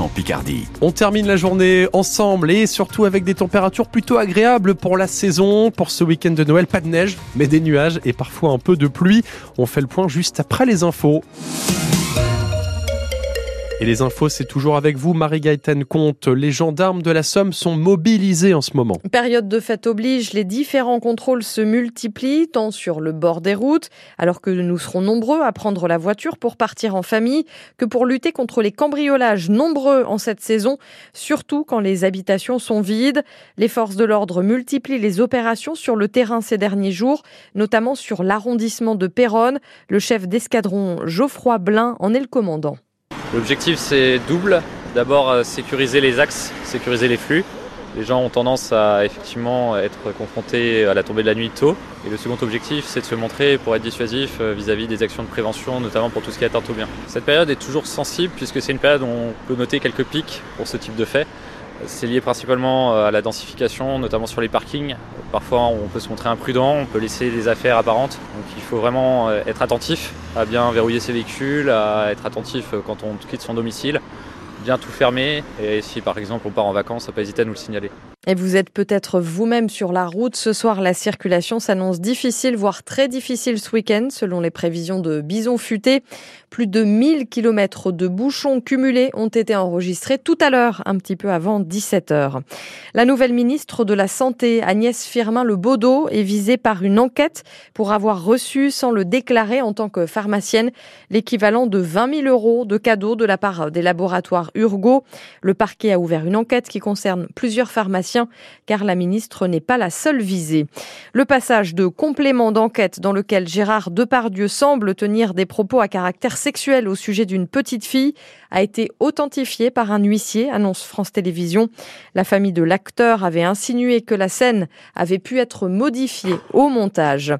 100% Picardie. On termine la journée ensemble et surtout avec des températures plutôt agréables pour la saison. Pour ce week-end de Noël, pas de neige, mais des nuages et parfois un peu de pluie. On fait le point juste après les infos. Et les infos, c'est toujours avec vous, Marie-Gaëtane Comte. Les gendarmes de la Somme sont mobilisés en ce moment. Période de fête oblige, les différents contrôles se multiplient, tant sur le bord des routes, alors que nous serons nombreux à prendre la voiture pour partir en famille, que pour lutter contre les cambriolages nombreux en cette saison, surtout quand les habitations sont vides. Les forces de l'ordre multiplient les opérations sur le terrain ces derniers jours, notamment sur l'arrondissement de Péronne. Le chef d'escadron Geoffroy Blin en est le commandant. L'objectif c'est double. D'abord euh, sécuriser les axes, sécuriser les flux. Les gens ont tendance à effectivement être confrontés à la tombée de la nuit tôt. Et le second objectif, c'est de se montrer pour être dissuasif euh, vis-à-vis des actions de prévention, notamment pour tout ce qui est atteinte au bien. Cette période est toujours sensible puisque c'est une période où on peut noter quelques pics pour ce type de fait. C'est lié principalement euh, à la densification, notamment sur les parkings. Parfois, on peut se montrer imprudent, on peut laisser des affaires apparentes. Donc, il faut vraiment euh, être attentif à bien verrouiller ses véhicules, à être attentif euh, quand on quitte son domicile, bien tout fermer. Et si, par exemple, on part en vacances, pas hésiter à nous le signaler. Et vous êtes peut-être vous-même sur la route. Ce soir, la circulation s'annonce difficile, voire très difficile ce week-end, selon les prévisions de Bison Futé. Plus de 1000 km de bouchons cumulés ont été enregistrés tout à l'heure, un petit peu avant 17 heures. La nouvelle ministre de la Santé, Agnès Firmin-Le est visée par une enquête pour avoir reçu, sans le déclarer en tant que pharmacienne, l'équivalent de 20 000 euros de cadeaux de la part des laboratoires Urgo. Le parquet a ouvert une enquête qui concerne plusieurs pharmaciens car la ministre n'est pas la seule visée. Le passage de complément d'enquête dans lequel Gérard Depardieu semble tenir des propos à caractère sexuel au sujet d'une petite fille a été authentifié par un huissier, annonce France Télévisions. La famille de l'acteur avait insinué que la scène avait pu être modifiée au montage.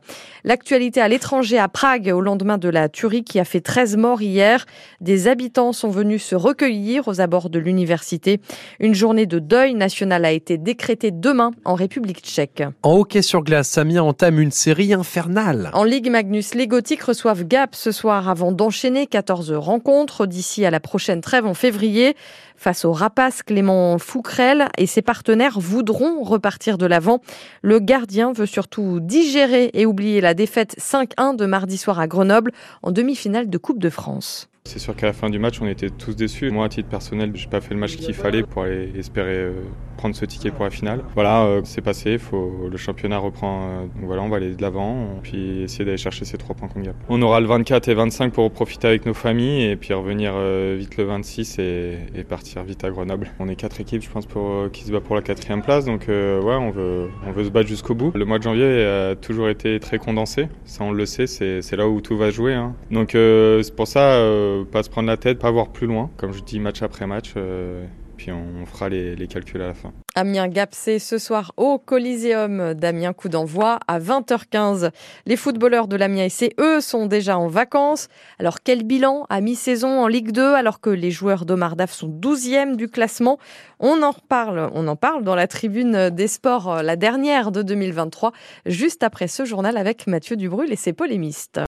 L'actualité à l'étranger à Prague au lendemain de la tuerie qui a fait 13 morts hier. Des habitants sont venus se recueillir aux abords de l'université. Une journée de deuil national a été décrétée demain en République tchèque. En hockey sur glace, Samia entame une série infernale. En Ligue Magnus, les Gothiques reçoivent Gap ce soir avant d'enchaîner 14 rencontres d'ici à la prochaine trêve en février. Face au rapace, Clément Fouquerel et ses partenaires voudront repartir de l'avant. Le gardien veut surtout digérer et oublier la défaite 5-1 de mardi soir à Grenoble en demi-finale de Coupe de France. C'est sûr qu'à la fin du match, on était tous déçus. Moi, à titre personnel, j'ai pas fait le match qu'il fallait pour aller espérer euh, prendre ce ticket pour la finale. Voilà, euh, c'est passé. Faut, le championnat reprend. Euh, donc voilà, on va aller de l'avant, puis essayer d'aller chercher ces trois points qu'on gagne. On aura le 24 et 25 pour profiter avec nos familles, et puis revenir vite le 26 et, et, partir vite à Grenoble. On est quatre équipes, je pense, pour, qui se battent pour la quatrième place. Donc ouais, on veut, on veut se battre jusqu'au bout. Le mois de janvier a toujours été très condensé. Ça, on le sait. C'est là où tout va jouer. Hein. Donc c'est pour ça pas se prendre la tête, pas voir plus loin, comme je dis match après match, euh, puis on, fera les, calculs à la fin. Amiens Gap, c'est ce soir au Coliseum d'Amiens, coup d'envoi à 20h15. Les footballeurs de l'Amiens SC, eux, sont déjà en vacances. Alors quel bilan à mi-saison en Ligue 2 alors que les joueurs d'Omar Daf sont 12e du classement? On en parle, on en parle dans la tribune des sports, la dernière de 2023, juste après ce journal avec Mathieu Dubrul et ses polémistes.